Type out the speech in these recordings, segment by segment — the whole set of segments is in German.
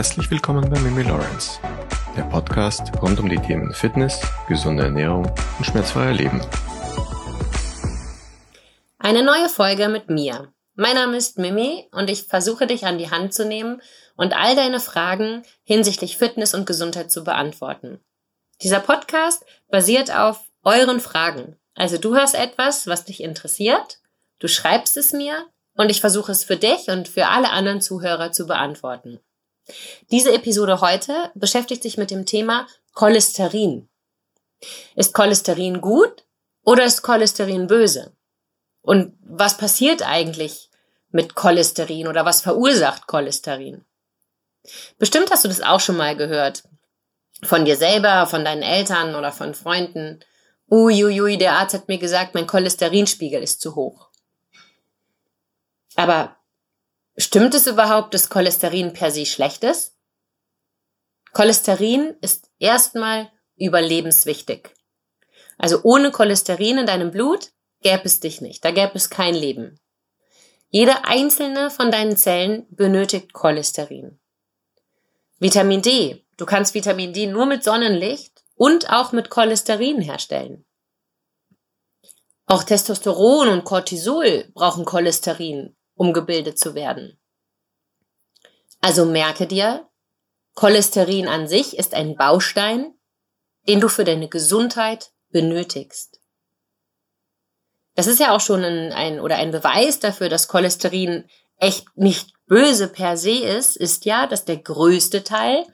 Herzlich willkommen bei Mimi Lawrence, der Podcast rund um die Themen Fitness, gesunde Ernährung und schmerzfreier Leben. Eine neue Folge mit mir. Mein Name ist Mimi und ich versuche dich an die Hand zu nehmen und all deine Fragen hinsichtlich Fitness und Gesundheit zu beantworten. Dieser Podcast basiert auf euren Fragen. Also du hast etwas, was dich interessiert, du schreibst es mir und ich versuche es für dich und für alle anderen Zuhörer zu beantworten. Diese Episode heute beschäftigt sich mit dem Thema Cholesterin. Ist Cholesterin gut oder ist Cholesterin böse? Und was passiert eigentlich mit Cholesterin oder was verursacht Cholesterin? Bestimmt hast du das auch schon mal gehört. Von dir selber, von deinen Eltern oder von Freunden. Uiuiui, der Arzt hat mir gesagt, mein Cholesterinspiegel ist zu hoch. Aber Stimmt es überhaupt, dass Cholesterin per se schlecht ist? Cholesterin ist erstmal überlebenswichtig. Also ohne Cholesterin in deinem Blut gäbe es dich nicht, da gäbe es kein Leben. Jede einzelne von deinen Zellen benötigt Cholesterin. Vitamin D. Du kannst Vitamin D nur mit Sonnenlicht und auch mit Cholesterin herstellen. Auch Testosteron und Cortisol brauchen Cholesterin, um gebildet zu werden. Also merke dir, Cholesterin an sich ist ein Baustein, den du für deine Gesundheit benötigst. Das ist ja auch schon ein, ein oder ein Beweis dafür, dass Cholesterin echt nicht böse per se ist, ist ja, dass der größte Teil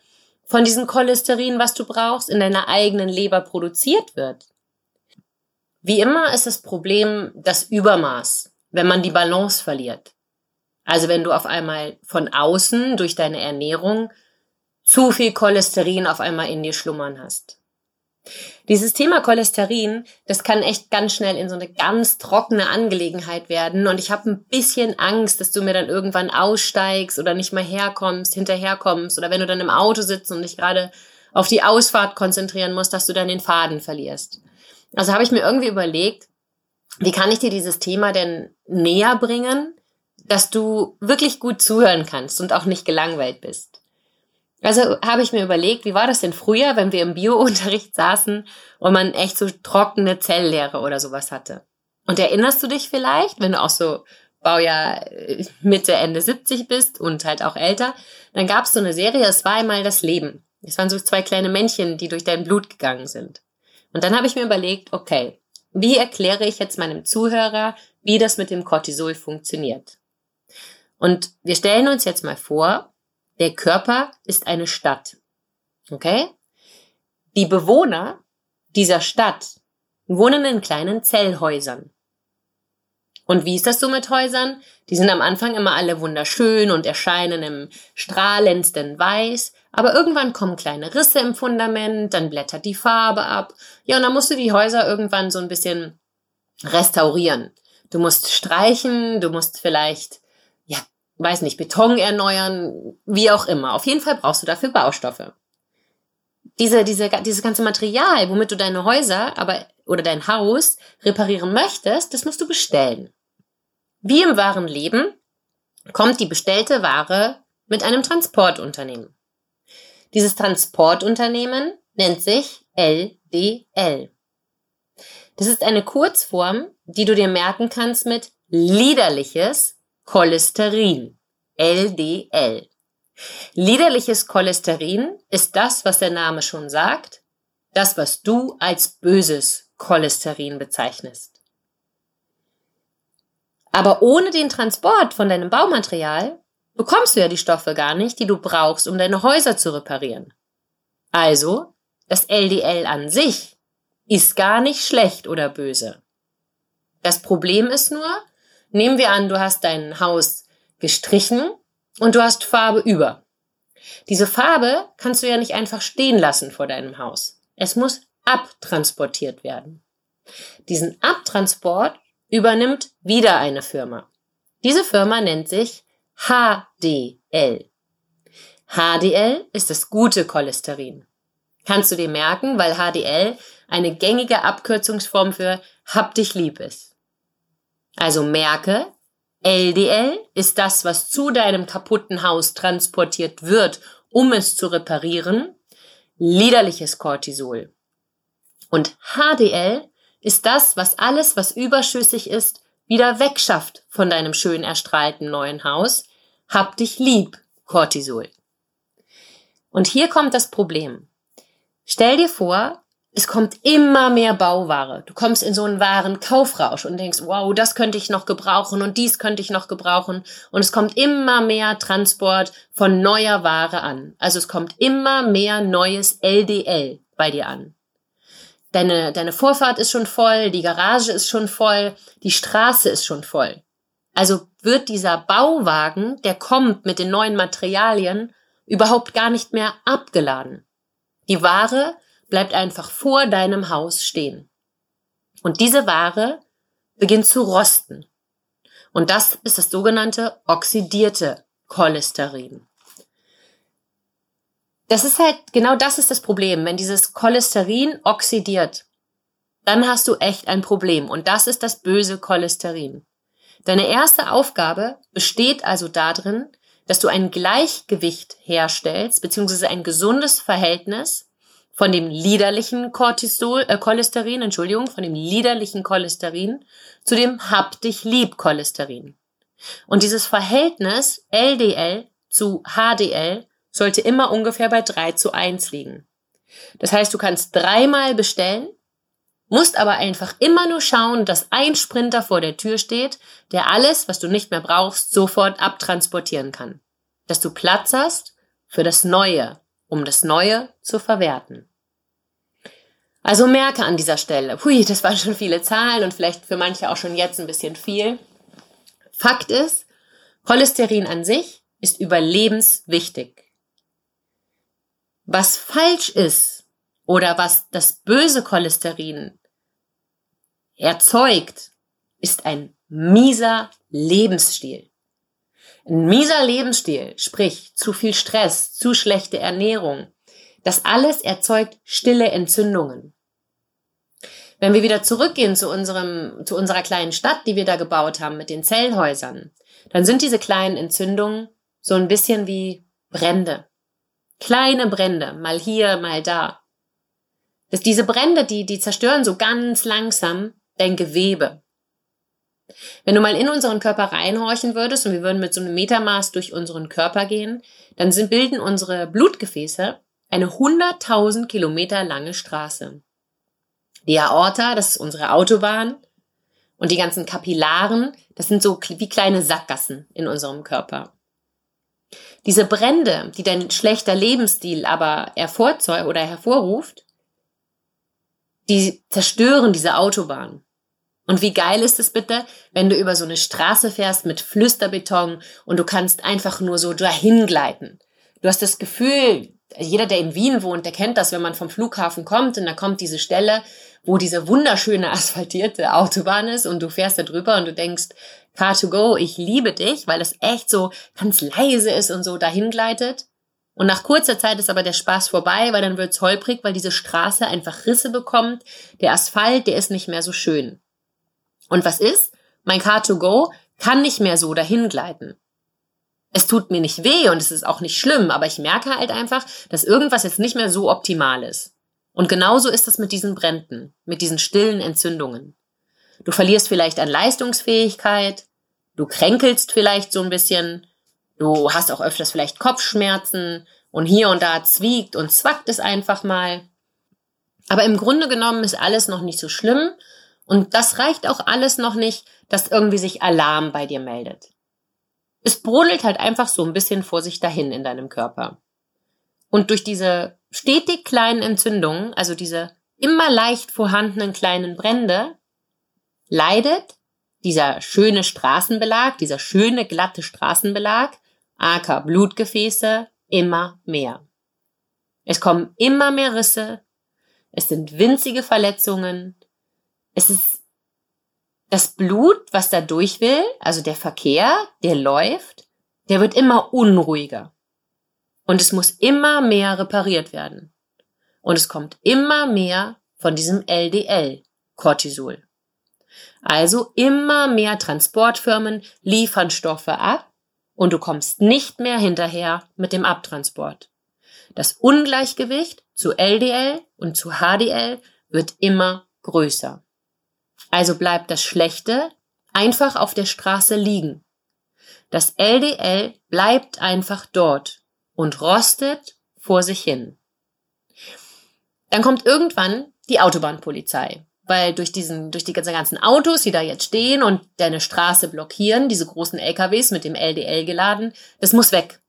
von diesem Cholesterin, was du brauchst, in deiner eigenen Leber produziert wird. Wie immer ist das Problem das Übermaß, wenn man die Balance verliert. Also wenn du auf einmal von außen durch deine Ernährung zu viel Cholesterin auf einmal in dir schlummern hast. Dieses Thema Cholesterin, das kann echt ganz schnell in so eine ganz trockene Angelegenheit werden und ich habe ein bisschen Angst, dass du mir dann irgendwann aussteigst oder nicht mehr herkommst, hinterherkommst oder wenn du dann im Auto sitzt und dich gerade auf die Ausfahrt konzentrieren musst, dass du dann den Faden verlierst. Also habe ich mir irgendwie überlegt, wie kann ich dir dieses Thema denn näher bringen, dass du wirklich gut zuhören kannst und auch nicht gelangweilt bist. Also habe ich mir überlegt, wie war das denn früher, wenn wir im Biounterricht saßen und man echt so trockene Zelllehre oder sowas hatte? Und erinnerst du dich vielleicht, wenn du auch so Baujahr äh, Mitte, Ende 70 bist und halt auch älter, dann gab es so eine Serie, es war einmal das Leben. Es waren so zwei kleine Männchen, die durch dein Blut gegangen sind. Und dann habe ich mir überlegt, okay, wie erkläre ich jetzt meinem Zuhörer, wie das mit dem Cortisol funktioniert? Und wir stellen uns jetzt mal vor, der Körper ist eine Stadt. Okay? Die Bewohner dieser Stadt wohnen in kleinen Zellhäusern. Und wie ist das so mit Häusern? Die sind am Anfang immer alle wunderschön und erscheinen im strahlendsten Weiß, aber irgendwann kommen kleine Risse im Fundament, dann blättert die Farbe ab. Ja, und dann musst du die Häuser irgendwann so ein bisschen restaurieren. Du musst streichen, du musst vielleicht weiß nicht, Beton erneuern, wie auch immer. Auf jeden Fall brauchst du dafür Baustoffe. Diese, diese, dieses ganze Material, womit du deine Häuser aber, oder dein Haus reparieren möchtest, das musst du bestellen. Wie im wahren Leben kommt die bestellte Ware mit einem Transportunternehmen. Dieses Transportunternehmen nennt sich LDL. Das ist eine Kurzform, die du dir merken kannst mit liederliches Cholesterin, LDL. Liederliches Cholesterin ist das, was der Name schon sagt, das, was du als böses Cholesterin bezeichnest. Aber ohne den Transport von deinem Baumaterial bekommst du ja die Stoffe gar nicht, die du brauchst, um deine Häuser zu reparieren. Also, das LDL an sich ist gar nicht schlecht oder böse. Das Problem ist nur, Nehmen wir an, du hast dein Haus gestrichen und du hast Farbe über. Diese Farbe kannst du ja nicht einfach stehen lassen vor deinem Haus. Es muss abtransportiert werden. Diesen Abtransport übernimmt wieder eine Firma. Diese Firma nennt sich HDL. HDL ist das gute Cholesterin. Kannst du dir merken, weil HDL eine gängige Abkürzungsform für Hab dich lieb ist. Also merke, LDL ist das, was zu deinem kaputten Haus transportiert wird, um es zu reparieren, liederliches Cortisol. Und HDL ist das, was alles, was überschüssig ist, wieder wegschafft von deinem schön erstrahlten neuen Haus. Hab dich lieb, Cortisol. Und hier kommt das Problem. Stell dir vor, es kommt immer mehr Bauware. Du kommst in so einen wahren Kaufrausch und denkst, wow, das könnte ich noch gebrauchen und dies könnte ich noch gebrauchen. Und es kommt immer mehr Transport von neuer Ware an. Also es kommt immer mehr neues LDL bei dir an. Deine, deine Vorfahrt ist schon voll, die Garage ist schon voll, die Straße ist schon voll. Also wird dieser Bauwagen, der kommt mit den neuen Materialien, überhaupt gar nicht mehr abgeladen. Die Ware bleibt einfach vor deinem Haus stehen. Und diese Ware beginnt zu rosten. Und das ist das sogenannte oxidierte Cholesterin. Das ist halt, genau das ist das Problem. Wenn dieses Cholesterin oxidiert, dann hast du echt ein Problem. Und das ist das böse Cholesterin. Deine erste Aufgabe besteht also darin, dass du ein Gleichgewicht herstellst, beziehungsweise ein gesundes Verhältnis von dem liederlichen Cortisol, äh, Cholesterin, Entschuldigung, von dem liederlichen Cholesterin zu dem Hab dich lieb Cholesterin. Und dieses Verhältnis LDL zu HDL sollte immer ungefähr bei 3 zu 1 liegen. Das heißt, du kannst dreimal bestellen, musst aber einfach immer nur schauen, dass ein Sprinter vor der Tür steht, der alles, was du nicht mehr brauchst, sofort abtransportieren kann. Dass du Platz hast für das Neue, um das Neue zu verwerten. Also merke an dieser Stelle, hui, das waren schon viele Zahlen und vielleicht für manche auch schon jetzt ein bisschen viel. Fakt ist, Cholesterin an sich ist überlebenswichtig. Was falsch ist oder was das böse Cholesterin erzeugt, ist ein mieser Lebensstil. Ein mieser Lebensstil, sprich zu viel Stress, zu schlechte Ernährung, das alles erzeugt stille Entzündungen. Wenn wir wieder zurückgehen zu unserem, zu unserer kleinen Stadt, die wir da gebaut haben mit den Zellhäusern, dann sind diese kleinen Entzündungen so ein bisschen wie Brände. Kleine Brände, mal hier, mal da. Das, diese Brände, die, die zerstören so ganz langsam dein Gewebe. Wenn du mal in unseren Körper reinhorchen würdest und wir würden mit so einem Metermaß durch unseren Körper gehen, dann sind, bilden unsere Blutgefäße eine 100.000 Kilometer lange Straße. Die Aorta, das ist unsere Autobahn. Und die ganzen Kapillaren, das sind so wie kleine Sackgassen in unserem Körper. Diese Brände, die dein schlechter Lebensstil aber hervorzeugt oder hervorruft, die zerstören diese Autobahn. Und wie geil ist es bitte, wenn du über so eine Straße fährst mit Flüsterbeton und du kannst einfach nur so dahin gleiten. Du hast das Gefühl, jeder, der in Wien wohnt, der kennt das, wenn man vom Flughafen kommt und da kommt diese Stelle, wo diese wunderschöne asphaltierte Autobahn ist und du fährst da drüber und du denkst, Car to go, ich liebe dich, weil es echt so ganz leise ist und so dahin gleitet. Und nach kurzer Zeit ist aber der Spaß vorbei, weil dann wird's holprig, weil diese Straße einfach Risse bekommt. Der Asphalt, der ist nicht mehr so schön. Und was ist? Mein Car to go kann nicht mehr so dahin gleiten. Es tut mir nicht weh und es ist auch nicht schlimm, aber ich merke halt einfach, dass irgendwas jetzt nicht mehr so optimal ist. Und genauso ist es mit diesen Bränden, mit diesen stillen Entzündungen. Du verlierst vielleicht an Leistungsfähigkeit, du kränkelst vielleicht so ein bisschen, du hast auch öfters vielleicht Kopfschmerzen und hier und da zwiegt und zwackt es einfach mal. Aber im Grunde genommen ist alles noch nicht so schlimm und das reicht auch alles noch nicht, dass irgendwie sich Alarm bei dir meldet. Es brodelt halt einfach so ein bisschen vor sich dahin in deinem Körper. Und durch diese stetig kleinen Entzündungen, also diese immer leicht vorhandenen kleinen Brände, leidet dieser schöne Straßenbelag, dieser schöne glatte Straßenbelag, aka Blutgefäße, immer mehr. Es kommen immer mehr Risse, es sind winzige Verletzungen, es ist das Blut, was da durch will, also der Verkehr, der läuft, der wird immer unruhiger. Und es muss immer mehr repariert werden. Und es kommt immer mehr von diesem LDL, Cortisol. Also immer mehr Transportfirmen liefern Stoffe ab und du kommst nicht mehr hinterher mit dem Abtransport. Das Ungleichgewicht zu LDL und zu HDL wird immer größer. Also bleibt das Schlechte einfach auf der Straße liegen. Das LDL bleibt einfach dort und rostet vor sich hin. Dann kommt irgendwann die Autobahnpolizei, weil durch diesen, durch die ganzen Autos, die da jetzt stehen und deine Straße blockieren, diese großen LKWs mit dem LDL geladen, das muss weg.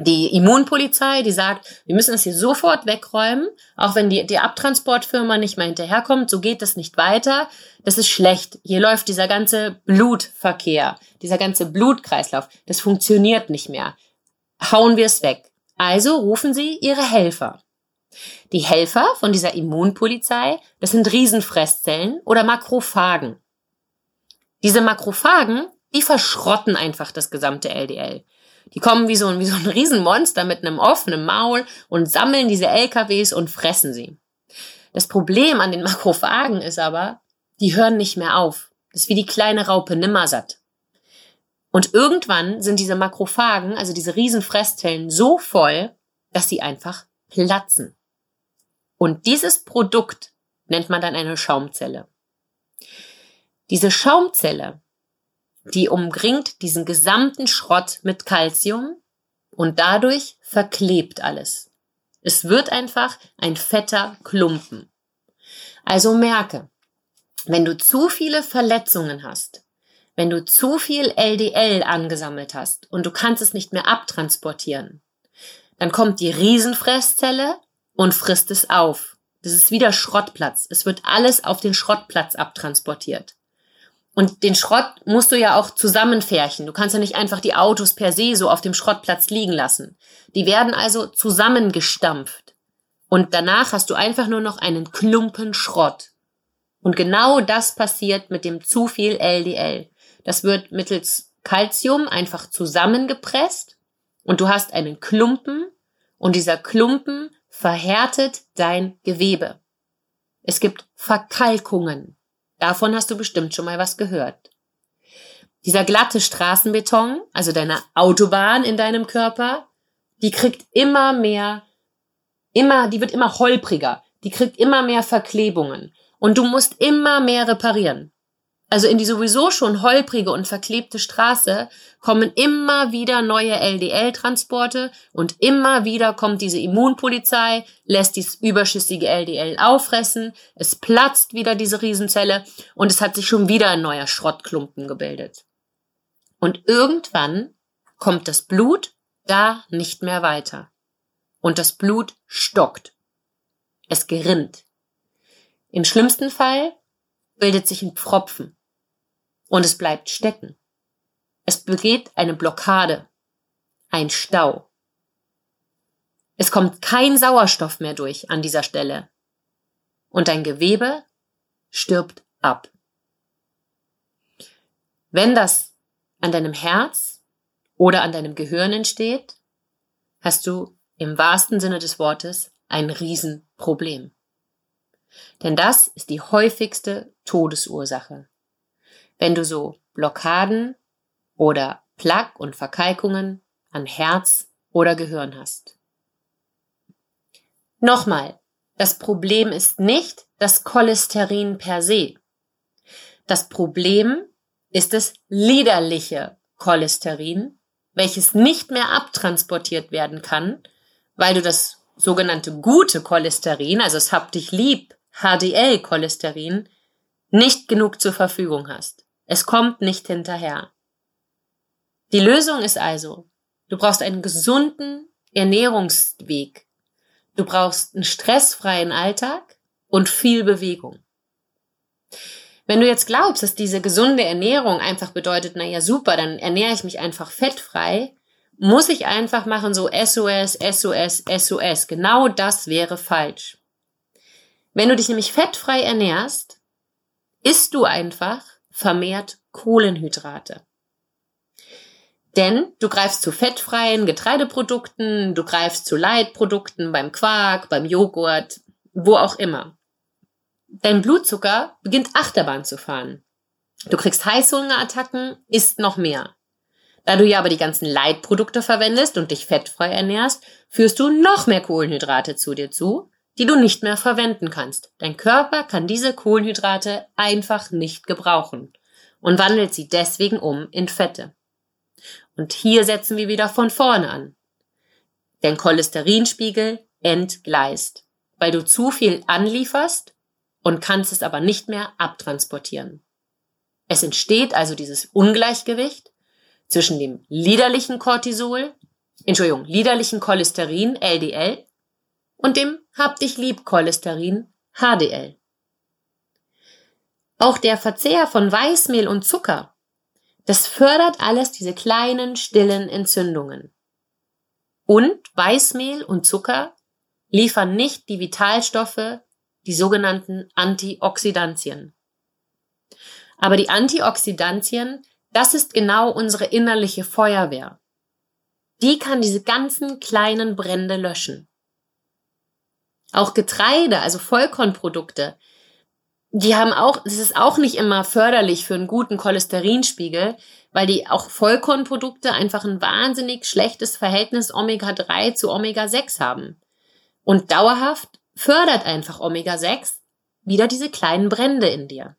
Die Immunpolizei, die sagt, wir müssen das hier sofort wegräumen, auch wenn die, die Abtransportfirma nicht mal hinterherkommt, so geht das nicht weiter. Das ist schlecht. Hier läuft dieser ganze Blutverkehr, dieser ganze Blutkreislauf, das funktioniert nicht mehr. Hauen wir es weg. Also rufen sie ihre Helfer. Die Helfer von dieser Immunpolizei, das sind Riesenfresszellen oder Makrophagen. Diese Makrophagen, die verschrotten einfach das gesamte LDL. Die kommen wie so ein, wie so ein Riesenmonster mit einem offenen Maul und sammeln diese LKWs und fressen sie. Das Problem an den Makrophagen ist aber, die hören nicht mehr auf. Das ist wie die kleine Raupe Nimmersatt. Und irgendwann sind diese Makrophagen, also diese Riesenfresszellen, so voll, dass sie einfach platzen. Und dieses Produkt nennt man dann eine Schaumzelle. Diese Schaumzelle, die umringt diesen gesamten Schrott mit Calcium und dadurch verklebt alles. Es wird einfach ein fetter Klumpen. Also merke, wenn du zu viele Verletzungen hast, wenn du zu viel LDL angesammelt hast und du kannst es nicht mehr abtransportieren, dann kommt die Riesenfresszelle und frisst es auf. Das ist wieder Schrottplatz. Es wird alles auf den Schrottplatz abtransportiert. Und den Schrott musst du ja auch zusammenfärchen. Du kannst ja nicht einfach die Autos per se so auf dem Schrottplatz liegen lassen. Die werden also zusammengestampft. Und danach hast du einfach nur noch einen Klumpen Schrott. Und genau das passiert mit dem zu viel LDL. Das wird mittels Calcium einfach zusammengepresst und du hast einen Klumpen und dieser Klumpen verhärtet dein Gewebe. Es gibt Verkalkungen. Davon hast du bestimmt schon mal was gehört. Dieser glatte Straßenbeton, also deine Autobahn in deinem Körper, die kriegt immer mehr, immer, die wird immer holpriger, die kriegt immer mehr Verklebungen und du musst immer mehr reparieren. Also in die sowieso schon holprige und verklebte Straße kommen immer wieder neue LDL-Transporte und immer wieder kommt diese Immunpolizei, lässt dieses überschüssige LDL auffressen, es platzt wieder diese Riesenzelle und es hat sich schon wieder ein neuer Schrottklumpen gebildet. Und irgendwann kommt das Blut da nicht mehr weiter. Und das Blut stockt. Es gerinnt. Im schlimmsten Fall bildet sich ein Pfropfen und es bleibt stecken. Es begeht eine Blockade, ein Stau. Es kommt kein Sauerstoff mehr durch an dieser Stelle und dein Gewebe stirbt ab. Wenn das an deinem Herz oder an deinem Gehirn entsteht, hast du im wahrsten Sinne des Wortes ein Riesenproblem. Denn das ist die häufigste Todesursache wenn du so Blockaden oder Plaque und Verkalkungen an Herz oder Gehirn hast. Nochmal, das Problem ist nicht das Cholesterin per se. Das Problem ist das liederliche Cholesterin, welches nicht mehr abtransportiert werden kann, weil du das sogenannte gute Cholesterin, also es hab dich lieb, HDL-Cholesterin, nicht genug zur Verfügung hast. Es kommt nicht hinterher. Die Lösung ist also, du brauchst einen gesunden Ernährungsweg. Du brauchst einen stressfreien Alltag und viel Bewegung. Wenn du jetzt glaubst, dass diese gesunde Ernährung einfach bedeutet, na ja, super, dann ernähre ich mich einfach fettfrei, muss ich einfach machen so SOS, SOS, SOS. Genau das wäre falsch. Wenn du dich nämlich fettfrei ernährst, isst du einfach vermehrt Kohlenhydrate. Denn du greifst zu fettfreien Getreideprodukten, du greifst zu Leitprodukten beim Quark, beim Joghurt, wo auch immer. Dein Blutzucker beginnt Achterbahn zu fahren. Du kriegst Heißhungerattacken, isst noch mehr. Da du ja aber die ganzen Leitprodukte verwendest und dich fettfrei ernährst, führst du noch mehr Kohlenhydrate zu dir zu, die du nicht mehr verwenden kannst. Dein Körper kann diese Kohlenhydrate einfach nicht gebrauchen und wandelt sie deswegen um in Fette. Und hier setzen wir wieder von vorne an. Dein Cholesterinspiegel entgleist, weil du zu viel anlieferst und kannst es aber nicht mehr abtransportieren. Es entsteht also dieses Ungleichgewicht zwischen dem liederlichen Cortisol, Entschuldigung, liederlichen Cholesterin LDL und dem Hab dich lieb Cholesterin HDL. Auch der Verzehr von Weißmehl und Zucker, das fördert alles diese kleinen, stillen Entzündungen. Und Weißmehl und Zucker liefern nicht die Vitalstoffe, die sogenannten Antioxidantien. Aber die Antioxidantien, das ist genau unsere innerliche Feuerwehr. Die kann diese ganzen kleinen Brände löschen. Auch Getreide, also Vollkornprodukte, die haben auch, es ist auch nicht immer förderlich für einen guten Cholesterinspiegel, weil die auch Vollkornprodukte einfach ein wahnsinnig schlechtes Verhältnis Omega-3 zu Omega-6 haben. Und dauerhaft fördert einfach Omega-6 wieder diese kleinen Brände in dir.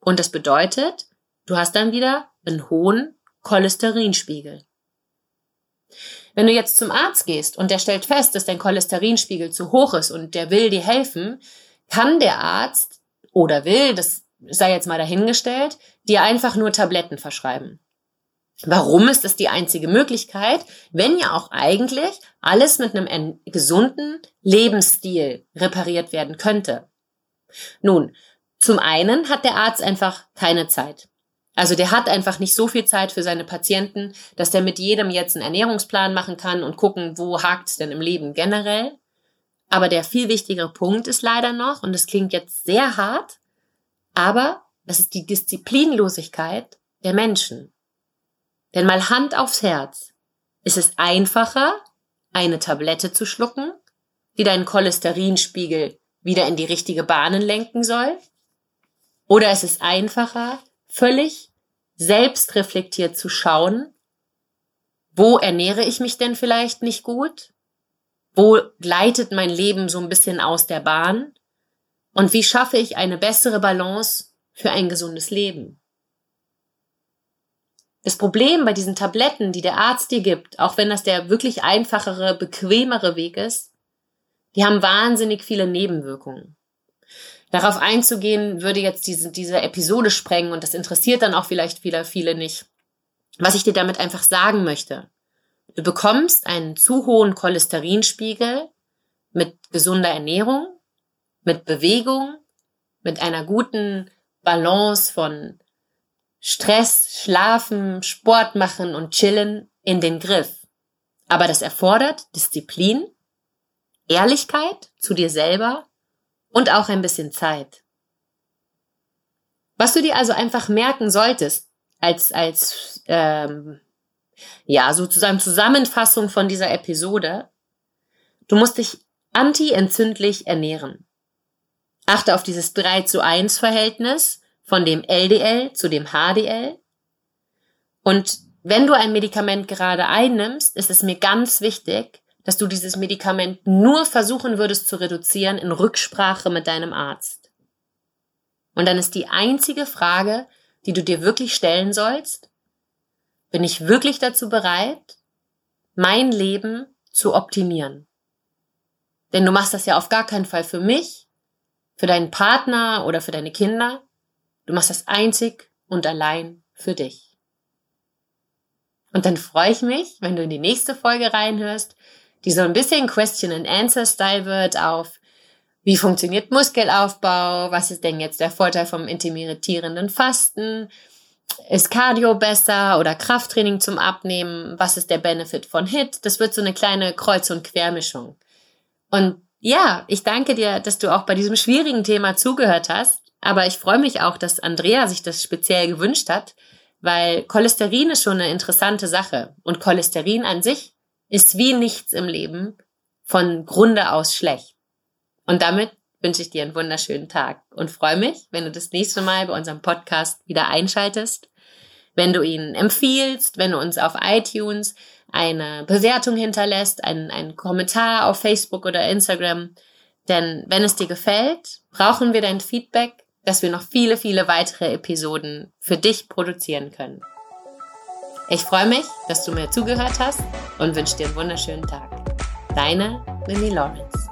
Und das bedeutet, du hast dann wieder einen hohen Cholesterinspiegel. Wenn du jetzt zum Arzt gehst und der stellt fest, dass dein Cholesterinspiegel zu hoch ist und der will dir helfen, kann der Arzt oder will, das sei jetzt mal dahingestellt, dir einfach nur Tabletten verschreiben. Warum ist das die einzige Möglichkeit, wenn ja auch eigentlich alles mit einem gesunden Lebensstil repariert werden könnte? Nun, zum einen hat der Arzt einfach keine Zeit. Also der hat einfach nicht so viel Zeit für seine Patienten, dass der mit jedem jetzt einen Ernährungsplan machen kann und gucken, wo hakt's denn im Leben generell. Aber der viel wichtigere Punkt ist leider noch, und das klingt jetzt sehr hart, aber das ist die Disziplinlosigkeit der Menschen. Denn mal Hand aufs Herz, ist es einfacher, eine Tablette zu schlucken, die deinen Cholesterinspiegel wieder in die richtige Bahnen lenken soll? Oder ist es einfacher, völlig selbstreflektiert zu schauen, wo ernähre ich mich denn vielleicht nicht gut? Wo gleitet mein Leben so ein bisschen aus der Bahn? Und wie schaffe ich eine bessere Balance für ein gesundes Leben? Das Problem bei diesen Tabletten, die der Arzt dir gibt, auch wenn das der wirklich einfachere, bequemere Weg ist, die haben wahnsinnig viele Nebenwirkungen. Darauf einzugehen, würde jetzt diese, diese Episode sprengen und das interessiert dann auch vielleicht viele, viele nicht. Was ich dir damit einfach sagen möchte. Du bekommst einen zu hohen Cholesterinspiegel mit gesunder Ernährung, mit Bewegung, mit einer guten Balance von Stress, Schlafen, Sport machen und Chillen in den Griff. Aber das erfordert Disziplin, Ehrlichkeit zu dir selber und auch ein bisschen Zeit. Was du dir also einfach merken solltest, als, als ähm, ja, sozusagen Zusammenfassung von dieser Episode, du musst dich anti-entzündlich ernähren. Achte auf dieses 3 zu 1 Verhältnis von dem LDL zu dem HDL. Und wenn du ein Medikament gerade einnimmst, ist es mir ganz wichtig, dass du dieses Medikament nur versuchen würdest zu reduzieren in Rücksprache mit deinem Arzt. Und dann ist die einzige Frage, die du dir wirklich stellen sollst, bin ich wirklich dazu bereit, mein Leben zu optimieren? Denn du machst das ja auf gar keinen Fall für mich, für deinen Partner oder für deine Kinder. Du machst das einzig und allein für dich. Und dann freue ich mich, wenn du in die nächste Folge reinhörst, die so ein bisschen Question and Answer Style wird auf wie funktioniert Muskelaufbau? Was ist denn jetzt der Vorteil vom intermittierenden Fasten? Ist Cardio besser oder Krafttraining zum Abnehmen? Was ist der Benefit von HIT? Das wird so eine kleine Kreuz- und Quermischung. Und ja, ich danke dir, dass du auch bei diesem schwierigen Thema zugehört hast. Aber ich freue mich auch, dass Andrea sich das speziell gewünscht hat, weil Cholesterin ist schon eine interessante Sache. Und Cholesterin an sich ist wie nichts im Leben von Grunde aus schlecht. Und damit wünsche ich dir einen wunderschönen Tag und freue mich, wenn du das nächste Mal bei unserem Podcast wieder einschaltest. wenn du ihn empfiehlst, wenn du uns auf iTunes eine Bewertung hinterlässt, einen, einen Kommentar auf Facebook oder Instagram. Denn wenn es dir gefällt, brauchen wir dein Feedback, dass wir noch viele, viele weitere Episoden für dich produzieren können. Ich freue mich, dass du mir zugehört hast und wünsche dir einen wunderschönen Tag. Deine Mimi Lawrence.